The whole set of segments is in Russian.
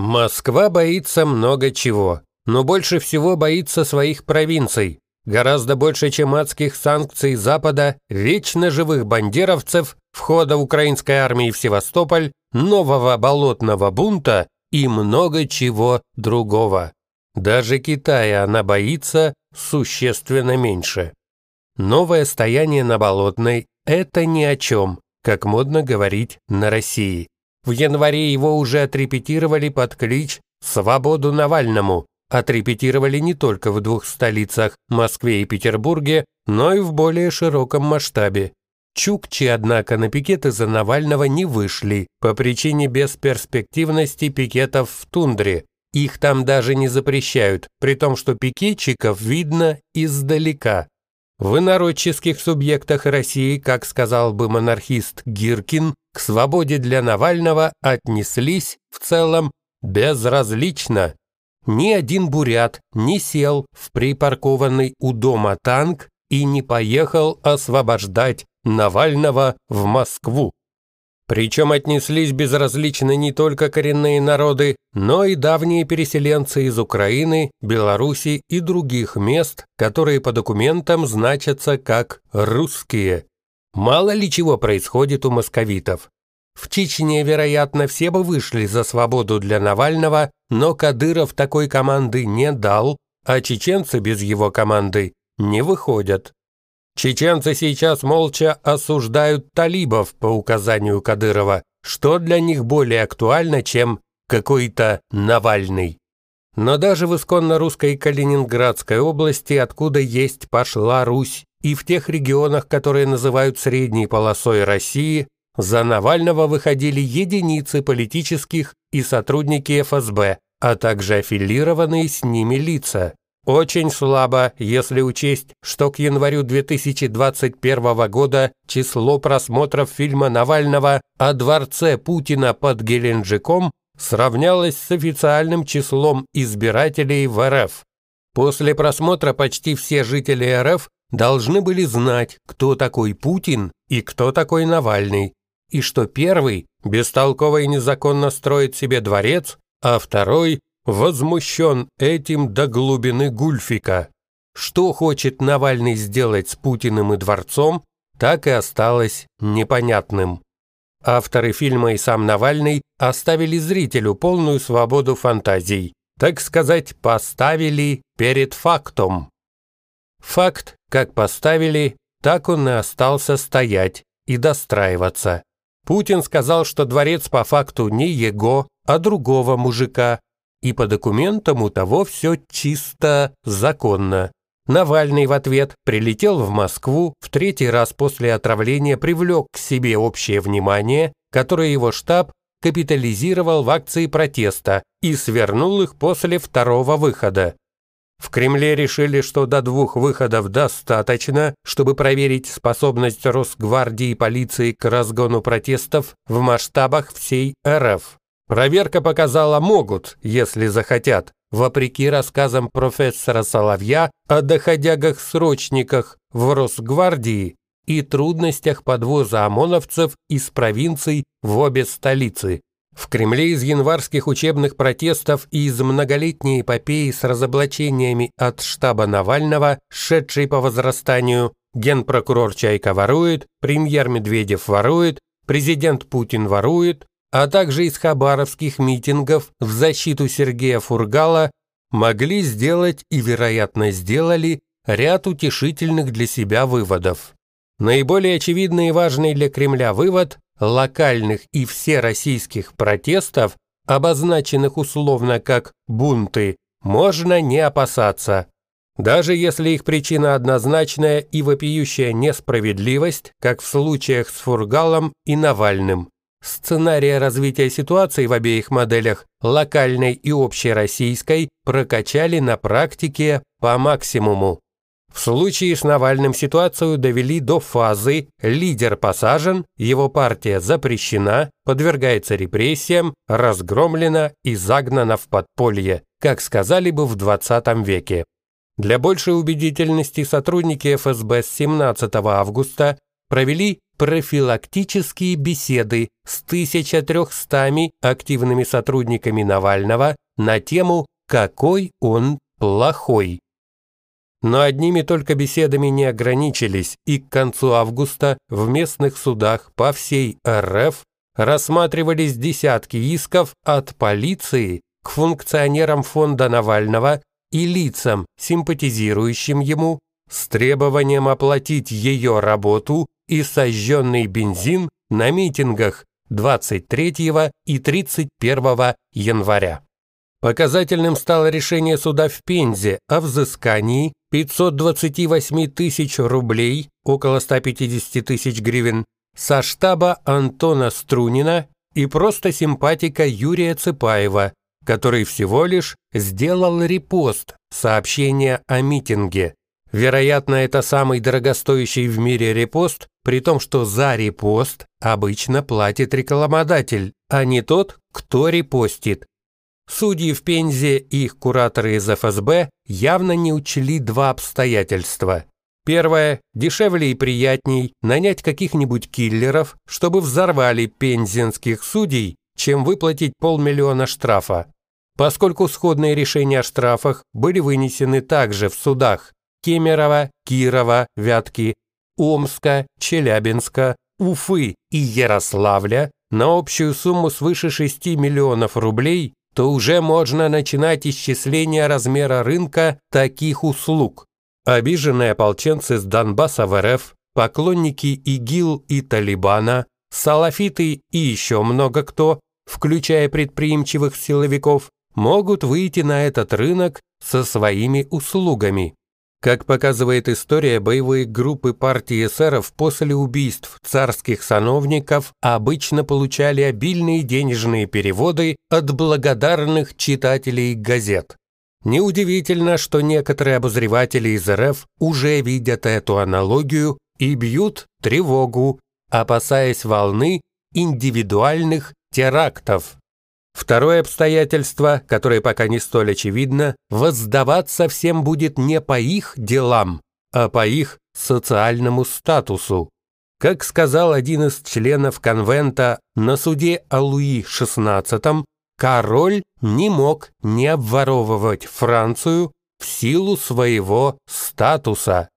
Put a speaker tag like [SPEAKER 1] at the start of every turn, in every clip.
[SPEAKER 1] Москва боится много чего, но больше всего боится своих провинций. Гораздо больше, чем адских санкций Запада, вечно живых бандеровцев, входа украинской армии в Севастополь, нового болотного бунта и много чего другого. Даже Китая она боится существенно меньше. Новое стояние на Болотной – это ни о чем, как модно говорить на России. В январе его уже отрепетировали под клич «Свободу Навальному». Отрепетировали не только в двух столицах, Москве и Петербурге, но и в более широком масштабе. Чукчи, однако, на пикеты за Навального не вышли по причине бесперспективности пикетов в тундре. Их там даже не запрещают, при том, что пикетчиков видно издалека. В инородческих субъектах России, как сказал бы монархист Гиркин, к свободе для Навального отнеслись в целом безразлично. Ни один бурят не сел в припаркованный у дома танк и не поехал освобождать Навального в Москву. Причем отнеслись безразлично не только коренные народы, но и давние переселенцы из Украины, Беларуси и других мест, которые по документам значатся как «русские». Мало ли чего происходит у московитов. В Чечне, вероятно, все бы вышли за свободу для Навального, но Кадыров такой команды не дал, а чеченцы без его команды не выходят. Чеченцы сейчас молча осуждают талибов по указанию Кадырова, что для них более актуально, чем какой-то Навальный. Но даже в исконно русской Калининградской области, откуда есть пошла Русь, и в тех регионах, которые называют средней полосой России, за Навального выходили единицы политических и сотрудники ФСБ, а также аффилированные с ними лица. Очень слабо, если учесть, что к январю 2021 года число просмотров фильма Навального о дворце Путина под Геленджиком сравнялось с официальным числом избирателей в РФ. После просмотра почти все жители РФ должны были знать, кто такой Путин и кто такой Навальный, и что первый бестолково и незаконно строит себе дворец, а второй возмущен этим до глубины гульфика. Что хочет Навальный сделать с Путиным и дворцом, так и осталось непонятным. Авторы фильма и сам Навальный оставили зрителю полную свободу фантазий, так сказать, поставили перед фактом. Факт, как поставили, так он и остался стоять и достраиваться. Путин сказал, что дворец по факту не его, а другого мужика, и по документам у того все чисто законно. Навальный в ответ прилетел в Москву, в третий раз после отравления привлек к себе общее внимание, которое его штаб капитализировал в акции протеста и свернул их после второго выхода. В Кремле решили, что до двух выходов достаточно, чтобы проверить способность Росгвардии и полиции к разгону протестов в масштабах всей РФ. Проверка показала могут, если захотят, вопреки рассказам профессора Соловья о доходягах-срочниках в Росгвардии и трудностях подвоза ОМОНовцев из провинций в обе столицы. В Кремле из январских учебных протестов и из многолетней эпопеи с разоблачениями от штаба Навального, шедшей по возрастанию, генпрокурор Чайка ворует, премьер Медведев ворует, президент Путин ворует, а также из хабаровских митингов в защиту Сергея Фургала могли сделать и, вероятно, сделали ряд утешительных для себя выводов. Наиболее очевидный и важный для Кремля вывод – локальных и всероссийских протестов, обозначенных условно как «бунты», можно не опасаться. Даже если их причина однозначная и вопиющая несправедливость, как в случаях с Фургалом и Навальным. Сценария развития ситуации в обеих моделях, локальной и общероссийской, прокачали на практике по максимуму. В случае с Навальным ситуацию довели до фазы «лидер посажен», его партия запрещена, подвергается репрессиям, разгромлена и загнана в подполье, как сказали бы в 20 веке. Для большей убедительности сотрудники ФСБ с 17 августа провели профилактические беседы с 1300 активными сотрудниками Навального на тему «Какой он плохой». Но одними только беседами не ограничились, и к концу августа в местных судах по всей РФ рассматривались десятки исков от полиции к функционерам фонда Навального и лицам, симпатизирующим ему, с требованием оплатить ее работу и сожженный бензин на митингах 23 и 31 января. Показательным стало решение суда в Пензе о взыскании 528 тысяч рублей, около 150 тысяч гривен, со штаба Антона Струнина и просто симпатика Юрия Цыпаева, который всего лишь сделал репост сообщения о митинге. Вероятно, это самый дорогостоящий в мире репост, при том, что за репост обычно платит рекламодатель, а не тот, кто репостит. Судьи в Пензе и их кураторы из ФСБ явно не учли два обстоятельства. Первое – дешевле и приятней нанять каких-нибудь киллеров, чтобы взорвали пензенских судей, чем выплатить полмиллиона штрафа. Поскольку сходные решения о штрафах были вынесены также в судах Кемерово, Кирова, Вятки, Омска, Челябинска, Уфы и Ярославля на общую сумму свыше 6 миллионов рублей, то уже можно начинать исчисление размера рынка таких услуг. Обиженные ополченцы с Донбасса в РФ, поклонники ИГИЛ и Талибана, салафиты и еще много кто, включая предприимчивых силовиков, могут выйти на этот рынок со своими услугами. Как показывает история, боевые группы партии эсеров после убийств царских сановников обычно получали обильные денежные переводы от благодарных читателей газет. Неудивительно, что некоторые обозреватели из РФ уже видят эту аналогию и бьют тревогу, опасаясь волны индивидуальных терактов. Второе обстоятельство, которое пока не столь очевидно, воздаваться всем будет не по их делам, а по их социальному статусу. Как сказал один из членов конвента на суде о Луи XVI, король не мог не обворовывать Францию в силу своего статуса.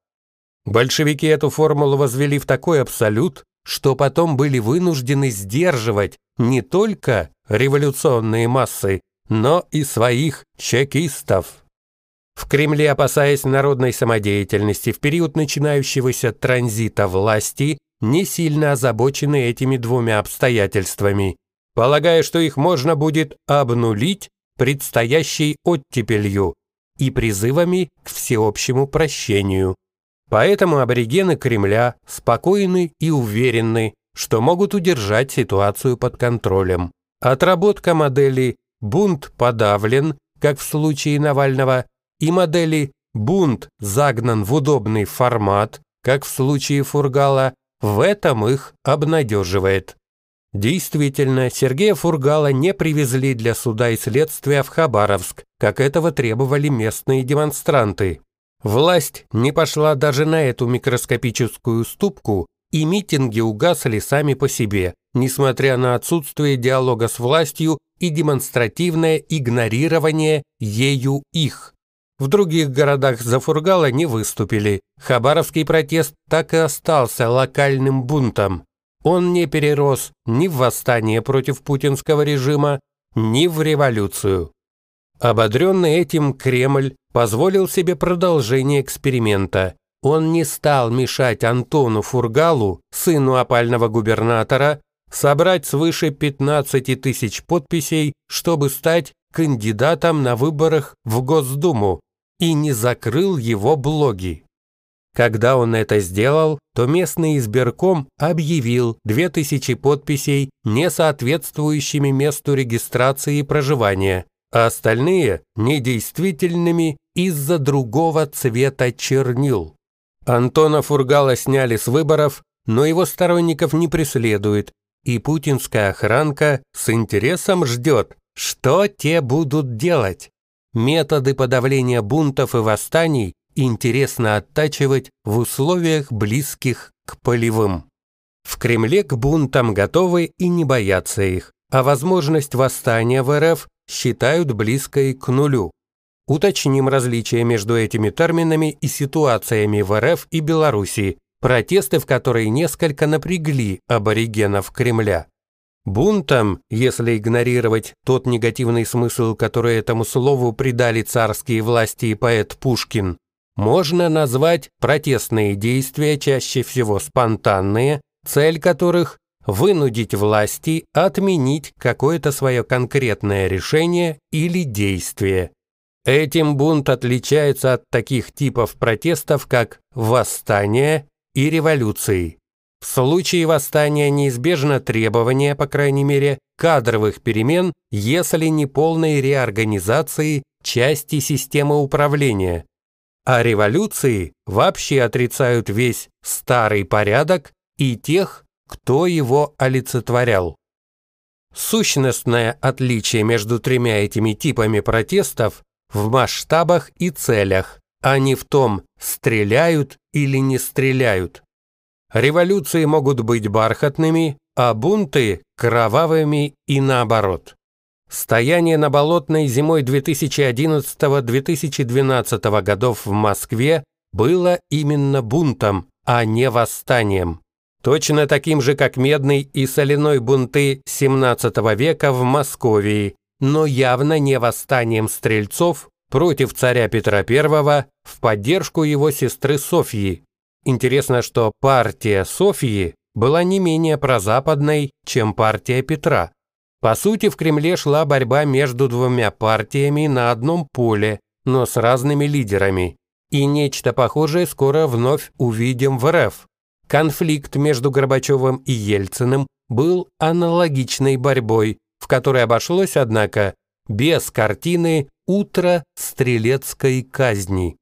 [SPEAKER 1] Большевики эту формулу возвели в такой абсолют, что потом были вынуждены сдерживать не только революционные массы, но и своих чекистов. В Кремле, опасаясь народной самодеятельности в период начинающегося транзита власти, не сильно озабочены этими двумя обстоятельствами, полагая, что их можно будет обнулить предстоящей оттепелью и призывами к всеобщему прощению. Поэтому аборигены Кремля спокойны и уверены, что могут удержать ситуацию под контролем. Отработка модели «бунт подавлен», как в случае Навального, и модели «бунт загнан в удобный формат», как в случае Фургала, в этом их обнадеживает. Действительно, Сергея Фургала не привезли для суда и следствия в Хабаровск, как этого требовали местные демонстранты. Власть не пошла даже на эту микроскопическую ступку, и митинги угасли сами по себе, несмотря на отсутствие диалога с властью и демонстративное игнорирование ею их. В других городах за Фургала не выступили. Хабаровский протест так и остался локальным бунтом. Он не перерос ни в восстание против путинского режима, ни в революцию. Ободренный этим Кремль позволил себе продолжение эксперимента. Он не стал мешать Антону Фургалу, сыну опального губернатора, собрать свыше 15 тысяч подписей, чтобы стать кандидатом на выборах в Госдуму, и не закрыл его блоги. Когда он это сделал, то местный избирком объявил 2000 подписей не соответствующими месту регистрации и проживания, а остальные – недействительными из-за другого цвета чернил. Антона Фургала сняли с выборов, но его сторонников не преследует, и путинская охранка с интересом ждет, что те будут делать. Методы подавления бунтов и восстаний интересно оттачивать в условиях близких к полевым. В Кремле к бунтам готовы и не боятся их, а возможность восстания в РФ считают близкой к нулю. Уточним различия между этими терминами и ситуациями в РФ и Белоруссии, протесты в которые несколько напрягли аборигенов Кремля. Бунтом, если игнорировать тот негативный смысл, который этому слову придали царские власти и поэт Пушкин, можно назвать протестные действия, чаще всего спонтанные, цель которых – вынудить власти отменить какое-то свое конкретное решение или действие. Этим бунт отличается от таких типов протестов, как восстание и революции. В случае восстания неизбежно требование, по крайней мере, кадровых перемен, если не полной реорганизации части системы управления. А революции вообще отрицают весь старый порядок и тех, кто его олицетворял. Сущностное отличие между тремя этими типами протестов в масштабах и целях, а не в том, стреляют или не стреляют. Революции могут быть бархатными, а бунты – кровавыми и наоборот. Стояние на Болотной зимой 2011-2012 годов в Москве было именно бунтом, а не восстанием. Точно таким же, как медный и соляной бунты XVII века в Московии, но явно не восстанием стрельцов против царя Петра I в поддержку его сестры Софьи, Интересно, что партия Софии была не менее прозападной, чем партия Петра. По сути, в Кремле шла борьба между двумя партиями на одном поле, но с разными лидерами. И нечто похожее скоро вновь увидим в РФ. Конфликт между Горбачевым и Ельциным был аналогичной борьбой, в которой обошлось, однако, без картины «Утро стрелецкой казни».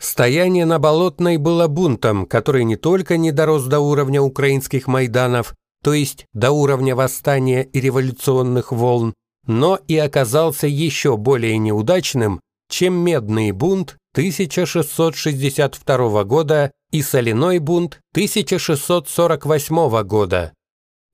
[SPEAKER 1] Стояние на Болотной было бунтом, который не только не дорос до уровня украинских майданов, то есть до уровня восстания и революционных волн, но и оказался еще более неудачным, чем Медный бунт 1662 года и Соляной бунт 1648 года.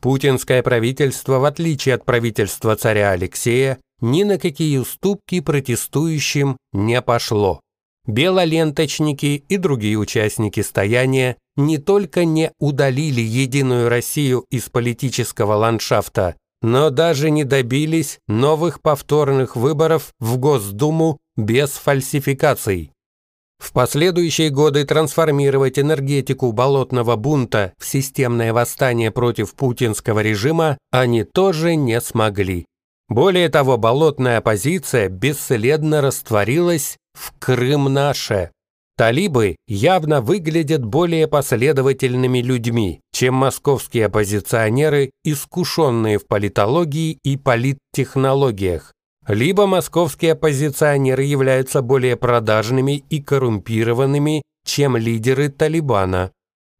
[SPEAKER 1] Путинское правительство, в отличие от правительства царя Алексея, ни на какие уступки протестующим не пошло. Белоленточники и другие участники стояния не только не удалили Единую Россию из политического ландшафта, но даже не добились новых повторных выборов в Госдуму без фальсификаций. В последующие годы трансформировать энергетику болотного бунта в системное восстание против путинского режима они тоже не смогли. Более того, болотная оппозиция бесследно растворилась в Крым наше. Талибы явно выглядят более последовательными людьми, чем московские оппозиционеры, искушенные в политологии и политтехнологиях. Либо московские оппозиционеры являются более продажными и коррумпированными, чем лидеры Талибана.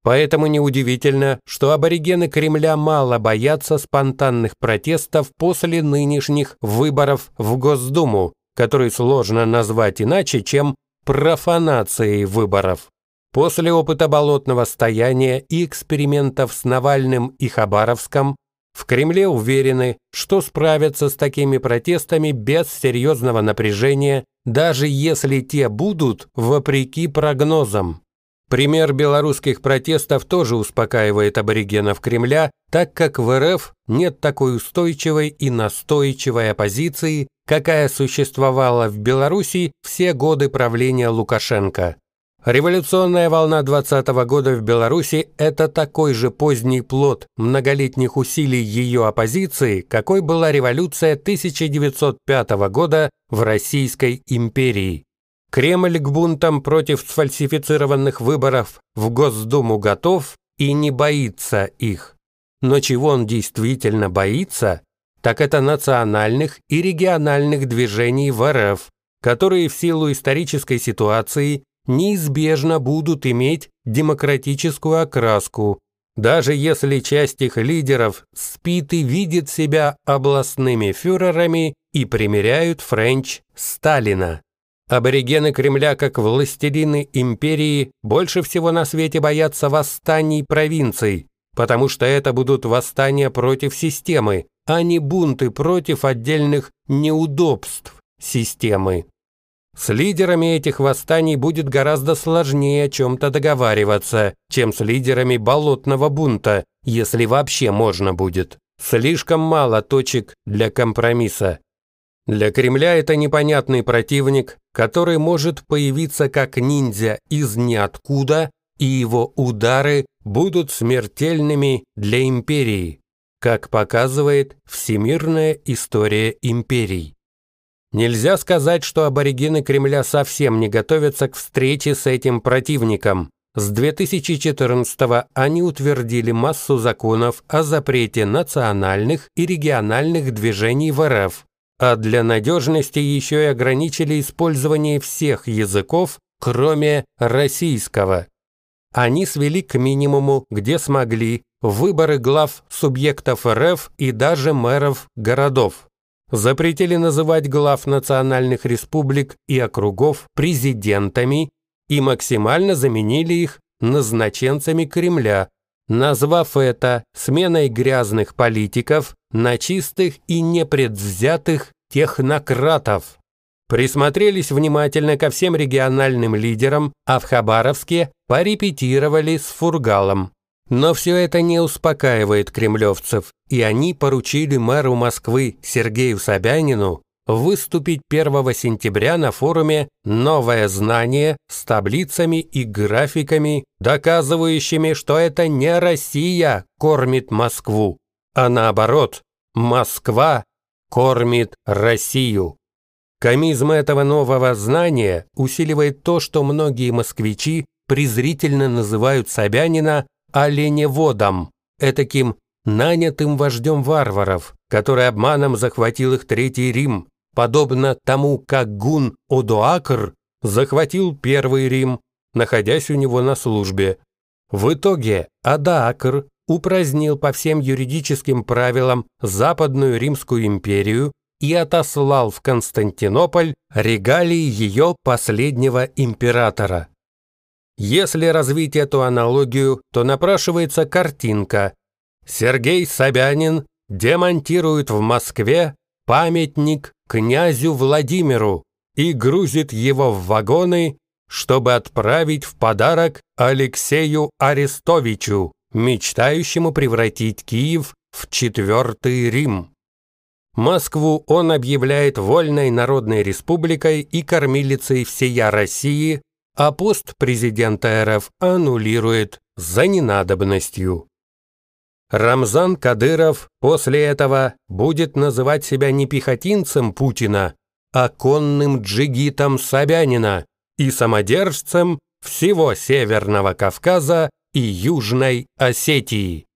[SPEAKER 1] Поэтому неудивительно, что аборигены Кремля мало боятся спонтанных протестов после нынешних выборов в Госдуму, который сложно назвать иначе, чем профанацией выборов. После опыта болотного стояния и экспериментов с Навальным и Хабаровском в Кремле уверены, что справятся с такими протестами без серьезного напряжения, даже если те будут вопреки прогнозам. Пример белорусских протестов тоже успокаивает аборигенов Кремля, так как в РФ нет такой устойчивой и настойчивой оппозиции, какая существовала в Беларуси все годы правления Лукашенко. Революционная волна 20 -го года в Беларуси – это такой же поздний плод многолетних усилий ее оппозиции, какой была революция 1905 года в Российской империи. Кремль к бунтам против сфальсифицированных выборов в Госдуму готов и не боится их. Но чего он действительно боится, так это национальных и региональных движений в РФ, которые в силу исторической ситуации неизбежно будут иметь демократическую окраску, даже если часть их лидеров спит и видит себя областными фюрерами и примеряют Френч Сталина. Аборигены Кремля, как властелины империи, больше всего на свете боятся восстаний провинций, потому что это будут восстания против системы, а не бунты против отдельных неудобств системы. С лидерами этих восстаний будет гораздо сложнее о чем-то договариваться, чем с лидерами болотного бунта, если вообще можно будет. Слишком мало точек для компромисса. Для Кремля это непонятный противник, который может появиться как ниндзя из ниоткуда, и его удары будут смертельными для империи, как показывает всемирная история империй. Нельзя сказать, что аборигены Кремля совсем не готовятся к встрече с этим противником. С 2014 они утвердили массу законов о запрете национальных и региональных движений в РФ, а для надежности еще и ограничили использование всех языков, кроме российского. Они свели к минимуму, где смогли, выборы глав субъектов РФ и даже мэров городов запретили называть глав национальных республик и округов президентами и максимально заменили их назначенцами Кремля, назвав это сменой грязных политиков на чистых и непредвзятых технократов. Присмотрелись внимательно ко всем региональным лидерам, а в Хабаровске порепетировали с Фургалом. Но все это не успокаивает кремлевцев, и они поручили мэру Москвы Сергею Собянину выступить 1 сентября на форуме «Новое знание» с таблицами и графиками, доказывающими, что это не Россия кормит Москву, а наоборот, Москва кормит Россию. Комизм этого нового знания усиливает то, что многие москвичи презрительно называют Собянина оленеводом, этаким нанятым вождем варваров, который обманом захватил их Третий Рим, подобно тому, как гун Одоакр захватил Первый Рим, находясь у него на службе. В итоге Адаакр упразднил по всем юридическим правилам Западную Римскую империю и отослал в Константинополь регалии ее последнего императора. Если развить эту аналогию, то напрашивается картинка. Сергей Собянин демонтирует в Москве памятник князю Владимиру и грузит его в вагоны, чтобы отправить в подарок Алексею Арестовичу, мечтающему превратить Киев в Четвертый Рим. Москву он объявляет вольной народной республикой и кормилицей всея России, а пост президента РФ аннулирует за ненадобностью. Рамзан Кадыров после этого будет называть себя не пехотинцем Путина, а конным джигитом Собянина и самодержцем всего Северного Кавказа и Южной Осетии.